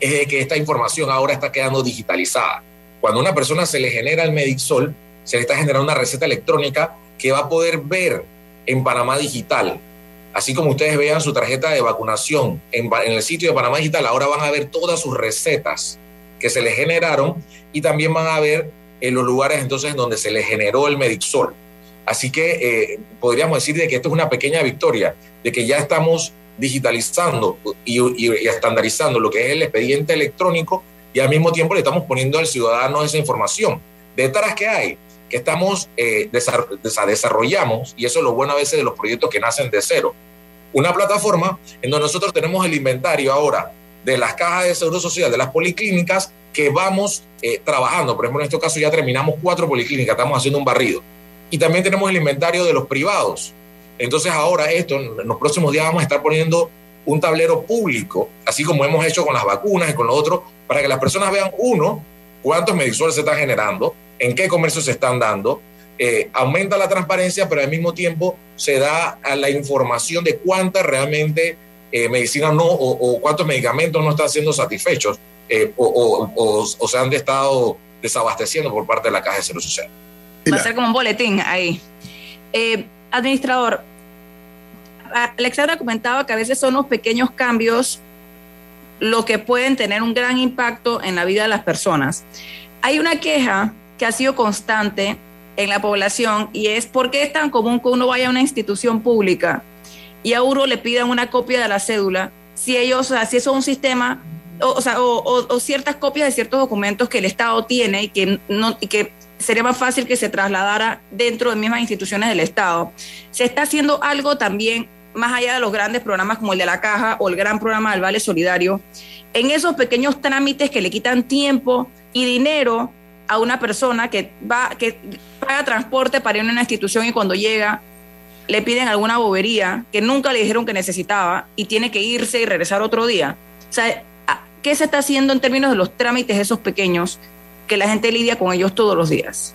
es de que esta información ahora está quedando digitalizada. Cuando a una persona se le genera el Medixol, se le está generando una receta electrónica que va a poder ver en Panamá Digital. Así como ustedes vean su tarjeta de vacunación en, el sitio de Panamá Digital, ahora van a ver todas sus recetas que se les generaron y también van a ver en los lugares entonces donde se les generó el Medixol. Así que eh, podríamos decir de que esto es una pequeña victoria, de que ya estamos digitalizando y, y, estandarizando lo que es el expediente electrónico y al mismo tiempo le estamos poniendo al ciudadano esa información. Detrás que hay, estamos, eh, desarrollamos, y eso es lo bueno a veces de los proyectos que nacen de cero, una plataforma en donde nosotros tenemos el inventario ahora de las cajas de seguro social, de las policlínicas que vamos eh, trabajando. Por ejemplo, en este caso ya terminamos cuatro policlínicas, estamos haciendo un barrido. Y también tenemos el inventario de los privados. Entonces ahora esto, en los próximos días vamos a estar poniendo un tablero público, así como hemos hecho con las vacunas y con lo otro, para que las personas vean, uno, cuántos medicores se están generando, en qué comercio se están dando, eh, aumenta la transparencia, pero al mismo tiempo se da a la información de cuántas realmente eh, medicinas no o, cuántos medicamentos no están siendo satisfechos eh, o, se han estado desabasteciendo por parte de la Caja de Salud Social. Va a ser como un boletín ahí. administrador, Alexandra comentaba que a veces son los pequeños cambios lo que pueden tener un gran impacto en la vida de las personas. Hay una queja que ha sido constante en la población y es por qué es tan común que uno vaya a una institución pública y a uno le pidan una copia de la cédula si ellos, o sea, si eso es un sistema o, sea, o, ciertas copias de ciertos documentos que el Estado tiene y que, no, y que sería más fácil que se trasladara dentro de mismas instituciones del Estado. Se está haciendo algo también más allá de los grandes programas como el de la Caja o el gran programa del Vale Solidario, en esos pequeños trámites que le quitan tiempo y dinero a una persona que va, que paga transporte para ir a una institución y cuando llega le piden alguna bobería que nunca le dijeron que necesitaba y tiene que irse y regresar otro día. O ¿qué se está haciendo en términos de los trámites esos pequeños que la gente lidia con ellos todos los días?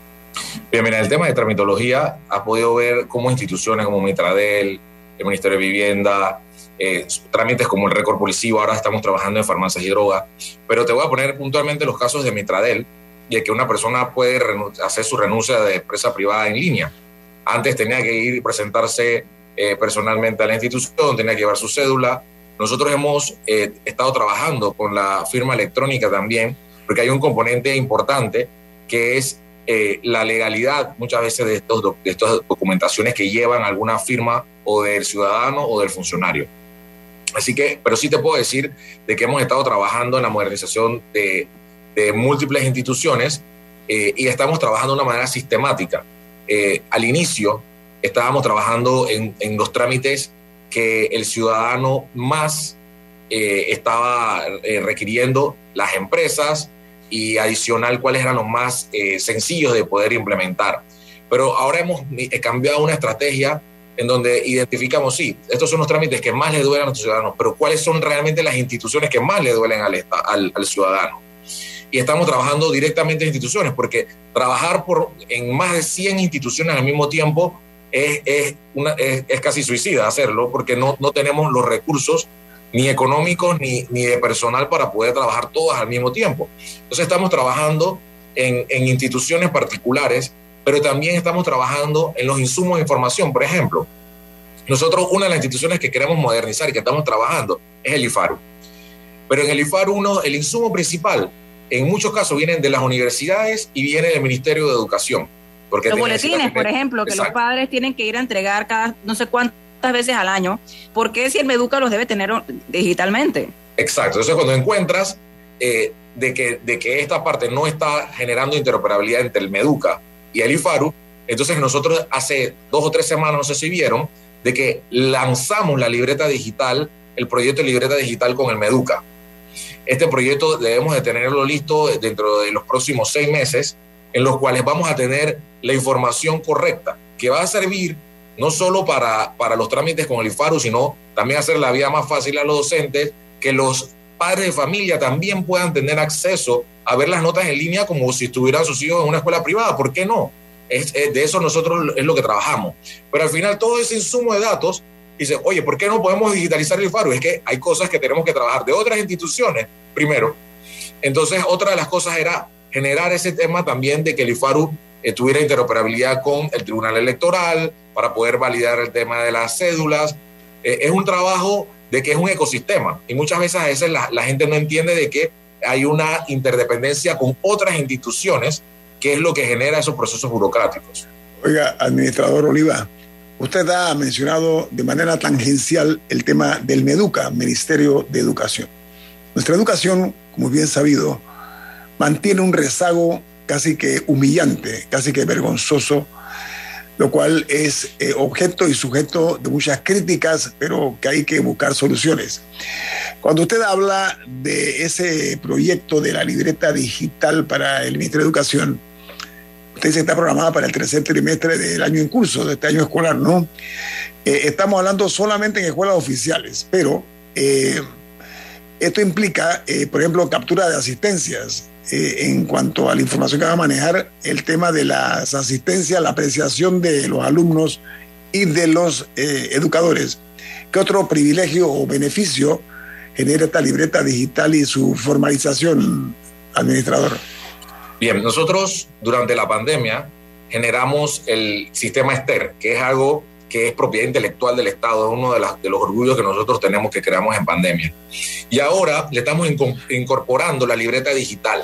Bien, mira, el tema de tramitología ha podido ver cómo instituciones como Mitradel, el Ministerio de Vivienda, eh, trámites como el récord policivo, ahora estamos trabajando en farmacias y drogas, pero te voy a poner puntualmente los casos de Mitradel, de que una persona puede hacer su renuncia de empresa privada en línea. Antes tenía que ir y presentarse eh, personalmente a la institución, tenía que llevar su cédula. Nosotros hemos eh, estado trabajando con la firma electrónica también, porque hay un componente importante que es la legalidad muchas veces de, estos, de estas documentaciones que llevan alguna firma o del ciudadano o del funcionario. Así que, pero sí te puedo decir de que hemos estado trabajando en la modernización de, múltiples instituciones eh, y estamos trabajando de una manera sistemática. Eh, al inicio estábamos trabajando en, los trámites que el ciudadano más estaba requiriendo, las empresas, y adicional cuáles eran los más eh, sencillos de poder implementar. Pero ahora hemos eh, cambiado una estrategia en donde identificamos, sí, estos son los trámites que más le duelen a nuestros ciudadanos, pero cuáles son realmente las instituciones que más le duelen al, al, al ciudadano. Y estamos trabajando directamente en instituciones, porque trabajar por, en más de 100 instituciones al mismo tiempo es, es, una, es, es casi suicida hacerlo, porque no, no tenemos los recursos ni económicos ni, ni de personal para poder trabajar todas al mismo tiempo. Entonces estamos trabajando en, en, instituciones particulares, pero también estamos trabajando en los insumos de información. Por ejemplo, nosotros una de las instituciones que queremos modernizar y que estamos trabajando es el IFARU. Pero en el IFARU uno, el insumo principal en muchos casos vienen de las universidades y viene del Ministerio de Educación. Porque los boletines, por ejemplo, que los padres tienen que ir a entregar cada no sé cuánto veces al año, ¿por qué si el Meduca los debe tener digitalmente? Exacto, entonces cuando encuentras eh, de, que, de que esta parte no está generando interoperabilidad entre el Meduca y el IFARU, entonces nosotros hace dos o tres semanas, no sé de que lanzamos la libreta digital, el proyecto de libreta digital con el Meduca. Este proyecto debemos de tenerlo listo dentro de los próximos seis meses, en los cuales vamos a tener la información correcta, que va a servir no solo para, para los trámites con el IFARU, sino también hacer la vida más fácil a los docentes, que los padres de familia también puedan tener acceso a ver las notas en línea como si estuvieran sus hijos en una escuela privada. ¿Por qué no? Es, de eso nosotros es lo que trabajamos. Pero al final todo ese insumo de datos dice, oye, ¿por qué no podemos digitalizar el IFARU? Es que hay cosas que tenemos que trabajar de otras instituciones primero. Entonces, otra de las cosas era generar ese tema también de que el IFARU eh, tuviera interoperabilidad con el Tribunal Electoral para poder validar el tema de las cédulas. Eh, es un trabajo de que es un ecosistema y muchas veces a veces la, la, gente no entiende de que hay una interdependencia con otras instituciones que es lo que genera esos procesos burocráticos. Oiga, administrador Oliva, usted ha mencionado de manera tangencial el tema del MEDUCA, Ministerio de Educación. Nuestra educación, como bien sabido, mantiene un rezago casi que humillante, casi que vergonzoso, lo cual es eh, objeto y sujeto de muchas críticas, pero que hay que buscar soluciones. Cuando usted habla de ese proyecto de la libreta digital para el Ministerio de Educación, usted se está programada para el tercer trimestre del año en curso, de este año escolar, ¿no? Eh, estamos hablando solamente en escuelas oficiales, pero eh, esto implica, por ejemplo, captura de asistencias, eh, en cuanto a la información que va a manejar el tema de las asistencias, la apreciación de los alumnos y de los eh, educadores. ¿Qué otro privilegio o beneficio genera esta libreta digital y su formalización, administrador? Bien, nosotros durante la pandemia generamos el sistema ESTER, que es algo que es propiedad intelectual del Estado, es uno de, los orgullos que nosotros tenemos que creamos en pandemia. Y ahora le estamos incorporando la libreta digital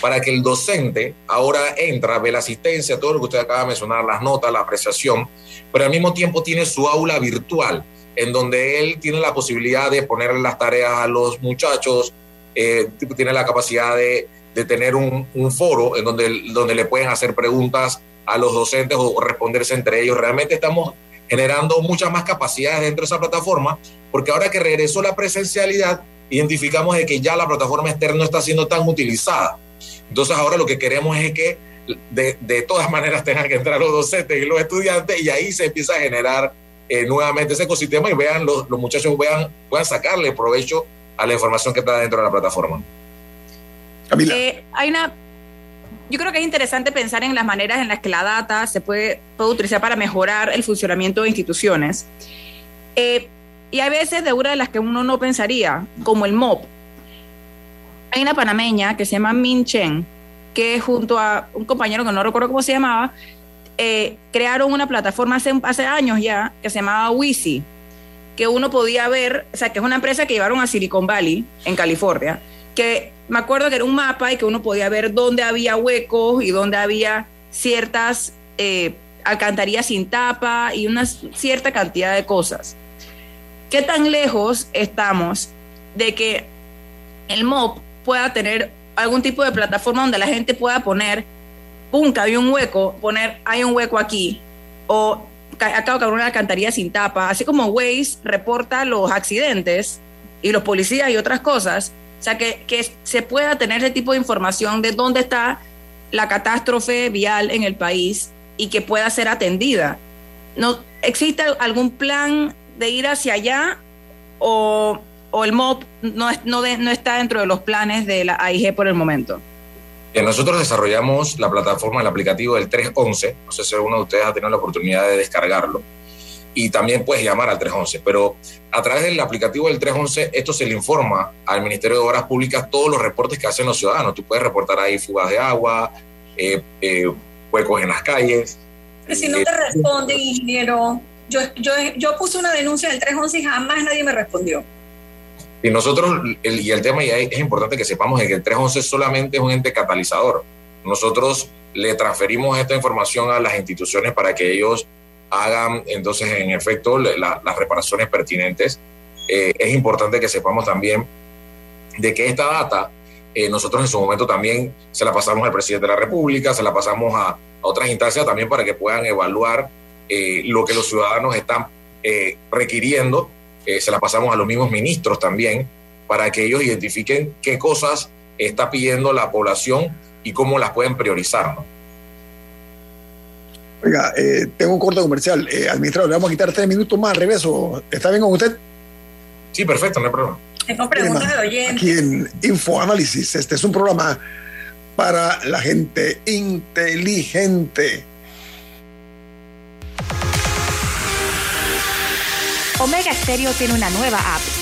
para que el docente ahora entra, ve la asistencia, todo lo que usted acaba de mencionar, las notas, la apreciación, pero al mismo tiempo tiene su aula virtual, en donde él tiene la posibilidad de ponerle las tareas a los muchachos, eh, tiene la capacidad de, de tener un, un, foro en donde, donde le pueden hacer preguntas a los docentes o responderse entre ellos. Realmente estamos generando muchas más capacidades dentro de esa plataforma, porque ahora que regresó la presencialidad, identificamos de que ya la plataforma externa no está siendo tan utilizada. Entonces ahora lo que queremos es que de, de todas maneras tengan que entrar los docentes y los estudiantes y ahí se empieza a generar eh, nuevamente ese ecosistema y vean los, los muchachos vean, puedan sacarle provecho a la información que está dentro de la plataforma. Camila. Eh, hay una yo creo que es interesante pensar en las maneras en las que la data se puede, puede utilizar para mejorar el funcionamiento de instituciones. Eh, y hay veces de una de las que uno no pensaría, como el MOP. Hay una panameña que se llama Min Chen, que junto a un compañero que no recuerdo cómo se llamaba, eh, crearon una plataforma hace, hace años ya que se llamaba Wisi, que uno podía ver, o sea, que es una empresa que llevaron a Silicon Valley, en California, que me acuerdo que era un mapa y que uno podía ver dónde había huecos y dónde había ciertas eh, alcantarillas sin tapa y una cierta cantidad de cosas. ¿Qué tan lejos estamos de que el MOP pueda tener algún tipo de plataforma donde la gente pueda poner, pum, que hay un hueco, poner, hay un hueco aquí, o acabo de una alcantarilla sin tapa, así como Waze reporta los accidentes y los policías y otras cosas, o sea, que, que se pueda tener ese tipo de información de dónde está la catástrofe vial en el país y que pueda ser atendida. ¿No, ¿Existe algún plan de ir hacia allá o, o el MOP no, no, no, está dentro de los planes de la AIG por el momento? Bien, nosotros desarrollamos la plataforma, el aplicativo del 311. No sé si alguno de ustedes ha tenido la oportunidad de descargarlo y también puedes llamar al 311. Pero a través del aplicativo del 311, esto se le informa al Ministerio de Obras Públicas todos los reportes que hacen los ciudadanos. Tú puedes reportar ahí fugas de agua, eh, eh, huecos en las calles. Pero si no te responden, ingeniero, yo, yo, yo puse una denuncia del 311 y jamás nadie me respondió. Y nosotros, el, y el tema, y es importante que sepamos que el 311 solamente es un ente catalizador. Nosotros le transferimos esta información a las instituciones para que ellos hagan entonces en efecto las reparaciones pertinentes. Eh, es importante que sepamos también de que esta data eh, nosotros en su momento también se la pasamos al presidente de la República, se la pasamos a, a otras instancias también para que puedan evaluar eh, lo que los ciudadanos están eh, requiriendo. Eh, se la pasamos a los mismos ministros también para que ellos identifiquen qué cosas está pidiendo la población y cómo las pueden priorizar. ¿no? Oiga, eh, tengo un corto comercial. Eh, administrador, le vamos a quitar tres minutos más al revés. ¿o ¿Está bien con usted? Sí, perfecto, no hay problema. Tengo preguntas de oyentes. Aquí en Infoanálisis. Este es un programa para la gente inteligente. Omega Stereo tiene una nueva app.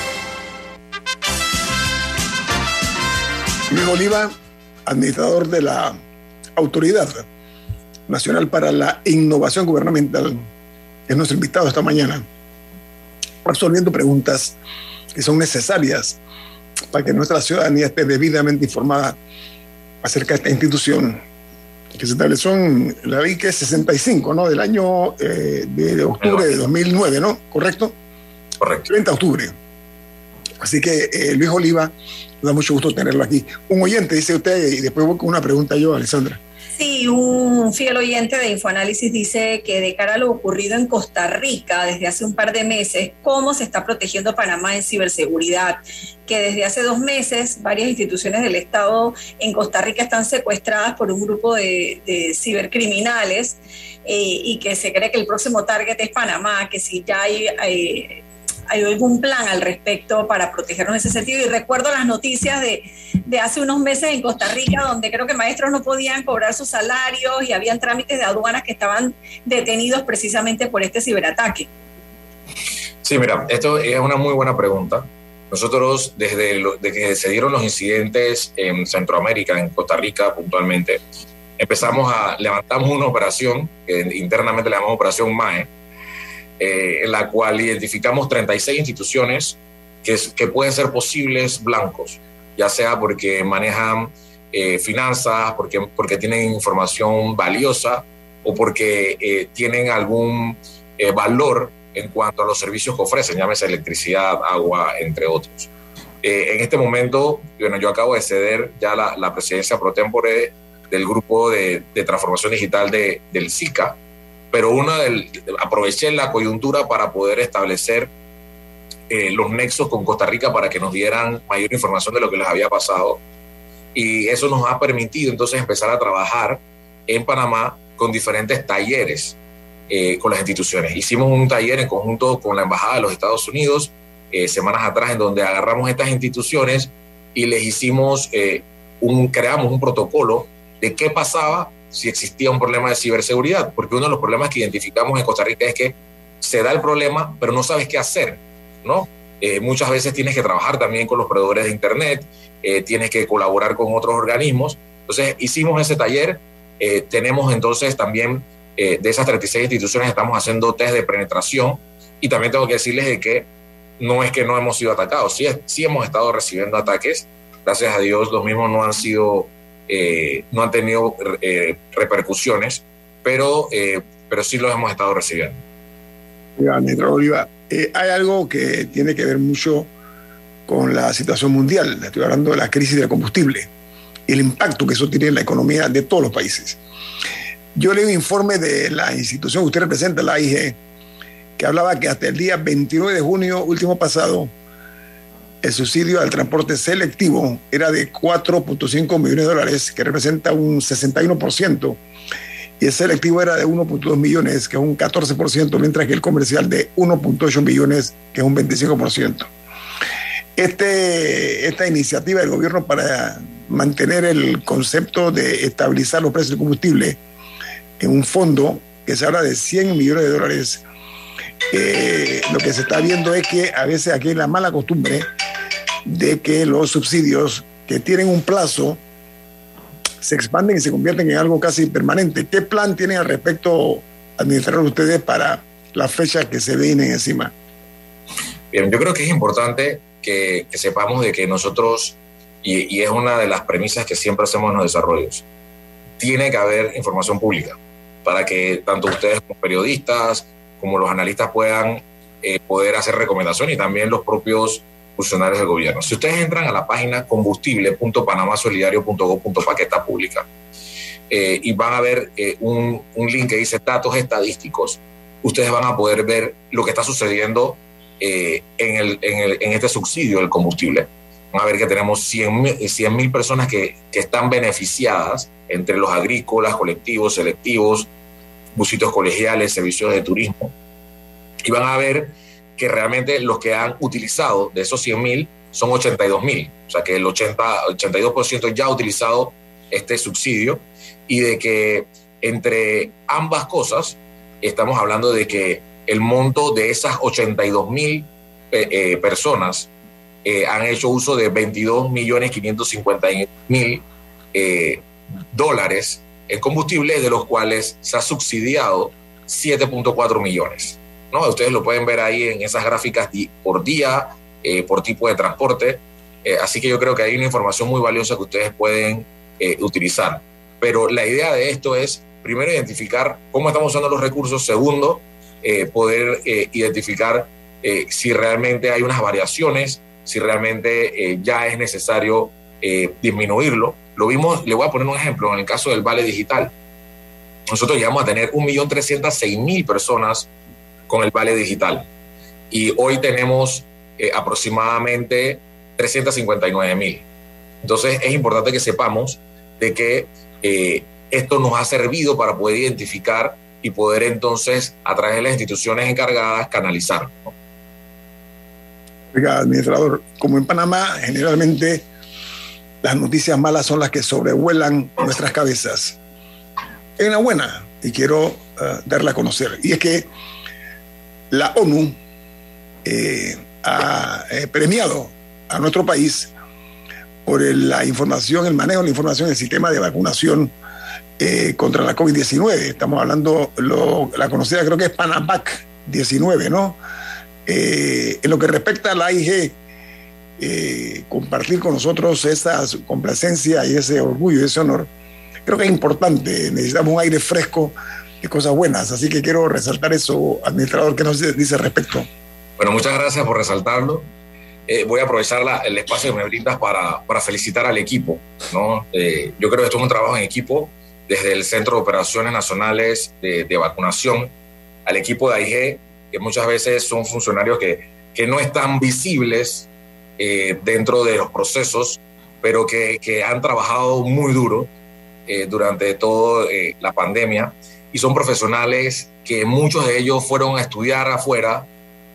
Luis Oliva, administrador de la Autoridad Nacional para la Innovación Gubernamental, es nuestro invitado esta mañana, resolviendo preguntas que son necesarias para que nuestra ciudadanía esté debidamente informada acerca de esta institución que se estableció en la ley que es 65, ¿no? Del año eh, de, octubre de 2009, ¿no? ¿Correcto? Correcto. 30 de octubre. Así que eh, Luis Oliva, nos da mucho gusto tenerlo aquí. Un oyente, dice usted, y después voy con una pregunta yo, Alessandra. Sí, un fiel oyente de Infoanálisis dice que de cara a lo ocurrido en Costa Rica desde hace un par de meses, cómo se está protegiendo Panamá en ciberseguridad, que desde hace dos meses varias instituciones del Estado en Costa Rica están secuestradas por un grupo de, de cibercriminales eh, y que se cree que el próximo target es Panamá, que si ya hay... eh, hay algún plan al respecto para protegernos en ese sentido. Y recuerdo las noticias de, hace unos meses en Costa Rica, donde creo que maestros no podían cobrar sus salarios y habían trámites de aduanas que estaban detenidos precisamente por este ciberataque. Sí, mira, esto es una muy buena pregunta. Nosotros, desde lo, de que se dieron los incidentes en Centroamérica, en Costa Rica puntualmente, empezamos a levantamos una operación que internamente le llamamos Operación MAE, eh, en la cual identificamos 36 instituciones que, que, pueden ser posibles blancos, ya sea porque manejan eh, finanzas, porque, porque tienen información valiosa o porque eh, tienen algún eh, valor en cuanto a los servicios que ofrecen, llámese electricidad, agua, entre otros. Eh, en este momento, bueno, yo acabo de ceder ya la, la presidencia pro tempore del grupo de, de transformación digital de, del SICA, pero una del, aproveché la coyuntura para poder establecer eh, los nexos con Costa Rica para que nos dieran mayor información de lo que les había pasado. Y eso nos ha permitido entonces empezar a trabajar en Panamá con diferentes talleres eh, con las instituciones. Hicimos un taller en conjunto con la Embajada de los Estados Unidos eh, semanas atrás en donde agarramos estas instituciones y les hicimos eh, un, creamos un protocolo de qué pasaba si existía un problema de ciberseguridad, porque uno de los problemas que identificamos en Costa Rica es que se da el problema, pero no sabes qué hacer, ¿no? Eh, muchas veces tienes que trabajar también con los proveedores de Internet, eh, tienes que colaborar con otros organismos. Entonces, hicimos ese taller, eh, tenemos entonces también de esas 36 instituciones, estamos haciendo test de penetración y también tengo que decirles de que no es que no hemos sido atacados, sí, sí hemos estado recibiendo ataques, gracias a Dios los mismos no han sido eh, no han tenido eh, repercusiones, pero, eh, pero sí los hemos estado recibiendo. Oliva, hay algo que tiene que ver mucho con la situación mundial. Estoy hablando de la crisis del combustible y el impacto que eso tiene en la economía de todos los países. Yo leí un informe de la institución que usted representa, la AIG, que hablaba que hasta el día 29 de junio último pasado, el subsidio al transporte selectivo era de 4.5 millones de dólares, que representa un 61%, y el selectivo era de 1.2 millones, que es un 14%, mientras que el comercial de 1.8 millones, que es un 25%. Este, esta iniciativa del gobierno para mantener el concepto de estabilizar los precios del combustible en un fondo que se habla de 100 millones de dólares, eh, lo que se está viendo es que a veces aquí hay la mala costumbre de que los subsidios que tienen un plazo se expanden y se convierten en algo casi permanente. ¿Qué plan tienen al respecto, administrador, ustedes para las fechas que se vienen encima? Bien, yo creo que es importante que, sepamos de que nosotros, y, es una de las premisas que siempre hacemos en los desarrollos, tiene que haber información pública para que tanto ustedes como periodistas, como los analistas puedan eh, poder hacer recomendaciones y también los propios funcionarios del gobierno. Si ustedes entran a la página combustible.panamasolidario.gov.pa que está pública eh, y van a ver eh, un, un, link que dice datos estadísticos, ustedes van a poder ver lo que está sucediendo en, el, en, el, en, este subsidio del combustible. Van a ver que tenemos 100 mil personas que, que están beneficiadas entre los agrícolas, colectivos, selectivos, busitos colegiales, servicios de turismo. Y van a ver que realmente los que han utilizado de esos 100 mil son 82 mil. O sea que el 80, 82% ya ha utilizado este subsidio y de que entre ambas cosas estamos hablando de que el monto de esas 82 mil eh, eh, personas eh, han hecho uso de 22 millones 550 mil dólares en combustible, de los cuales se ha subsidiado 7.4 millones. ¿No? Ustedes lo pueden ver ahí en esas gráficas por día, eh, por tipo de transporte. Eh, así que yo creo que hay una información muy valiosa que ustedes pueden eh, utilizar. Pero la idea de esto es, primero, identificar cómo estamos usando los recursos. Segundo, poder identificar si realmente hay unas variaciones, si realmente ya es necesario disminuirlo. Lo vimos, le voy a poner un ejemplo, en el caso del Vale Digital. Nosotros llegamos a tener 1.306.000 personas con el Vale Digital y hoy tenemos eh, aproximadamente 359.000. Entonces es importante que sepamos de que eh, esto nos ha servido para poder identificar y poder entonces, a través de las instituciones encargadas, canalizar. Oiga, administrador, como en Panamá generalmente las noticias malas son las que sobrevuelan nuestras cabezas. Hay una buena y quiero uh, darla a conocer, y es que la ONU eh, ha eh, premiado a nuestro país por la información, el manejo de la información del sistema de vacunación eh, contra la COVID-19. Estamos hablando, lo, la conocida creo que es Panavac 19, ¿no? en lo que respecta a la AIG, compartir con nosotros esa complacencia y ese orgullo ese honor. Creo que es importante, necesitamos un aire fresco y cosas buenas, así que quiero resaltar eso, administrador, ¿qué nos dice al respecto? Bueno, muchas gracias por resaltarlo. Eh, voy a aprovechar la, el espacio que me brindas para, para felicitar al equipo. ¿no? Eh, yo creo que esto es un trabajo en equipo desde el Centro de Operaciones Nacionales de, de Vacunación al equipo de AIG, que muchas veces son funcionarios que, que no están visibles eh, dentro de los procesos, pero que, que han trabajado muy duro eh, durante toda eh, la pandemia y son profesionales que muchos de ellos fueron a estudiar afuera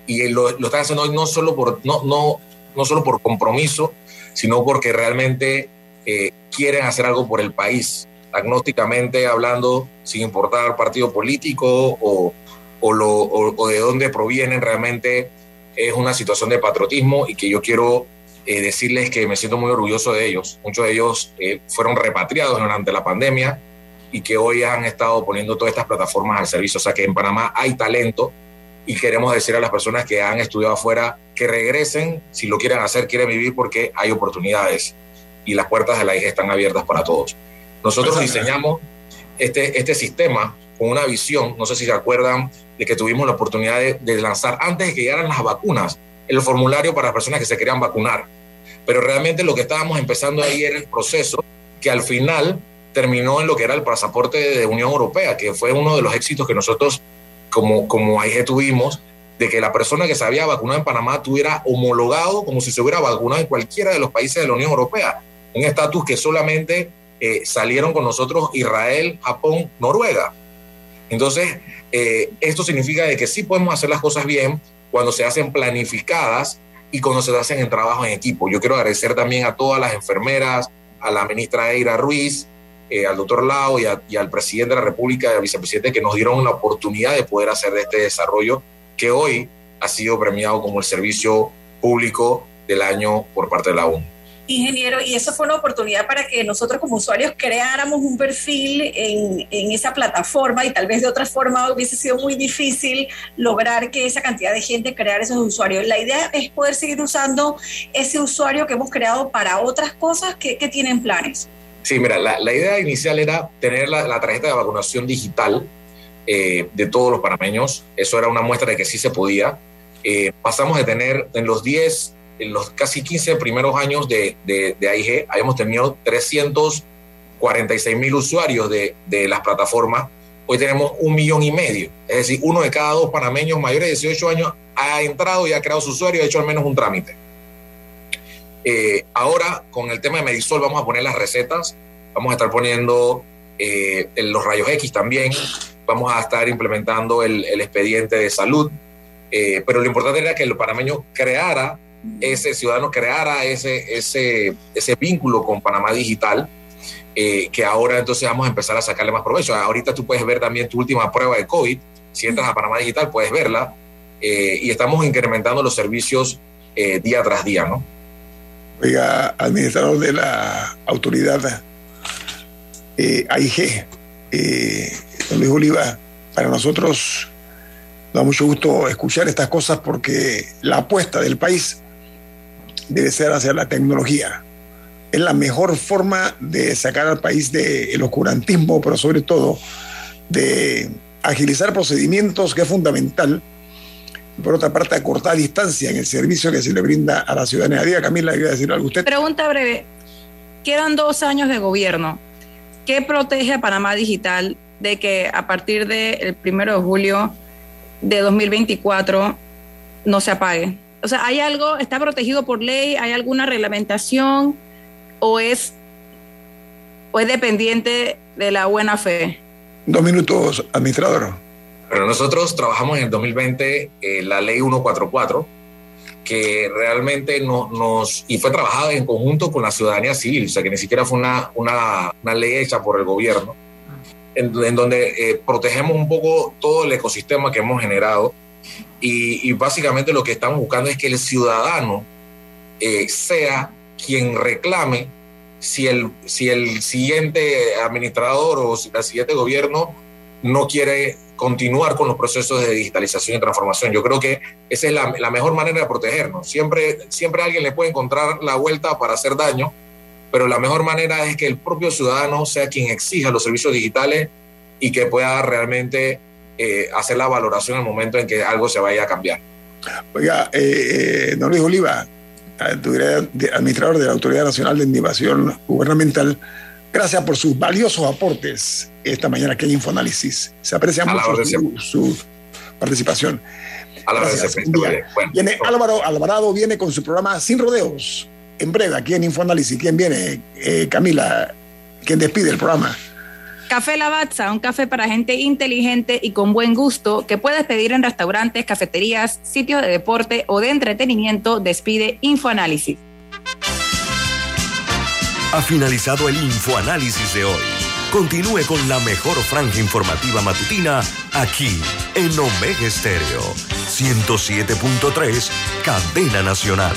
y lo, lo están haciendo hoy no solo por, no, no, no solo por compromiso, sino porque realmente quieren hacer algo por el país, agnósticamente hablando, sin importar partido político o, o, lo, o de dónde provienen realmente es una situación de patriotismo y que yo quiero eh, decirles que me siento muy orgulloso de ellos. Muchos de ellos eh, fueron repatriados durante la pandemia y que hoy han estado poniendo todas estas plataformas al servicio. O sea que en Panamá hay talento y queremos decir a las personas que han estudiado afuera que regresen si lo quieren hacer, quieren vivir porque hay oportunidades y las puertas de la IG están abiertas para todos. Nosotros diseñamos este, este sistema con una visión, no sé si se acuerdan, de que tuvimos la oportunidad de, lanzar antes de que llegaran las vacunas el formulario para las personas que se querían vacunar. Pero realmente lo que estábamos empezando ahí era el proceso que al final terminó en lo que era el pasaporte de Unión Europea, que fue uno de los éxitos que nosotros como, como AIG tuvimos, de que la persona que se había vacunado en Panamá tuviera homologado como si se hubiera vacunado en cualquiera de los países de la Unión Europea. Un estatus que solamente eh, salieron con nosotros Israel, Japón, Noruega. Entonces, eh, esto significa de que sí podemos hacer las cosas bien cuando se hacen planificadas y cuando se hacen en trabajo en equipo. Yo quiero agradecer también a todas las enfermeras, a la ministra Eira Ruiz, eh, al doctor Lao y, al presidente de la República y al vicepresidente que nos dieron la oportunidad de poder hacer este desarrollo que hoy ha sido premiado como el servicio público del año por parte de la ONU ingeniero, y eso fue una oportunidad para que nosotros como usuarios creáramos un perfil en, en, esa plataforma y tal vez de otra forma hubiese sido muy difícil lograr que esa cantidad de gente creara esos usuarios. La idea es poder seguir usando ese usuario que hemos creado para otras cosas que, tienen planes. Sí, mira, la, idea inicial era tener la, la tarjeta de vacunación digital eh, de todos los panameños. Eso era una muestra de que sí se podía. Eh, pasamos de tener en los 10 en los casi 15 primeros años de, de, AIG, habíamos tenido 346 mil usuarios de, de, las plataformas. Hoy tenemos un millón y medio. Es decir, uno de cada dos panameños mayores de 18 años ha entrado y ha creado su usuario y ha hecho al menos un trámite. Eh, ahora, con el tema de Medisol, vamos a poner las recetas. Vamos a estar poniendo eh, los rayos X también. Vamos a estar implementando el, el expediente de salud. Eh, pero lo importante era que el panameño creara ese ciudadano creara ese, ese, ese vínculo con Panamá Digital, eh, que ahora entonces vamos a empezar a sacarle más provecho. Ahorita tú puedes ver también tu última prueba de COVID, si entras a Panamá Digital puedes verla, eh, y estamos incrementando los servicios eh, día tras día, ¿no? Oiga, administrador de la autoridad AIG, don Luis Oliva, para nosotros da mucho gusto escuchar estas cosas porque la apuesta del país debe ser hacia la tecnología. Es la mejor forma de sacar al país del oscurantismo, pero sobre todo de agilizar procedimientos, que es fundamental. Por otra parte, acortar distancia en el servicio que se le brinda a la ciudadanía. Diga, Camila, quería decir algo usted. Pregunta breve. Quedan dos años de gobierno. ¿Qué protege a Panamá Digital de que a partir del primero de julio de 2024 no se apague? O sea, ¿hay algo, está protegido por ley? ¿Hay alguna reglamentación? ¿O es, o es dependiente de la buena fe? Dos minutos, administrador. Pero nosotros trabajamos en el 2020 eh, la ley 144, que realmente no, nos, y fue trabajada en conjunto con la ciudadanía civil, o sea, que ni siquiera fue una, una, una ley hecha por el gobierno, en, en donde eh, protegemos un poco todo el ecosistema que hemos generado y, básicamente lo que estamos buscando es que el ciudadano eh, sea quien reclame si el, si el siguiente administrador o si el siguiente gobierno no quiere continuar con los procesos de digitalización y transformación. Yo creo que esa es la, la, mejor manera de protegernos. Siempre, siempre alguien le puede encontrar la vuelta para hacer daño, pero la mejor manera es que el propio ciudadano sea quien exija los servicios digitales y que pueda realmente eh, hacer la valoración en el momento en que algo se vaya a cambiar. Oiga, eh, eh, don Luis Oliva, administrador de la Autoridad Nacional de Innovación Gubernamental, gracias por sus valiosos aportes esta mañana aquí en Infoanálisis. Se aprecia mucho su, su, participación. A la gracias. Bueno, viene Álvaro Alvarado, viene con su programa Sin Rodeos, en breve, aquí en Infoanálisis. ¿Quién viene? Eh, Camila, ¿quién despide el programa? Café Lavazza, un café para gente inteligente y con buen gusto que puedes pedir en restaurantes, cafeterías, sitios de deporte o de entretenimiento, despide Infoanálisis. Ha finalizado el Infoanálisis de hoy. Continúe con la mejor franja informativa matutina aquí en Omega Estéreo 107.3, Cadena Nacional.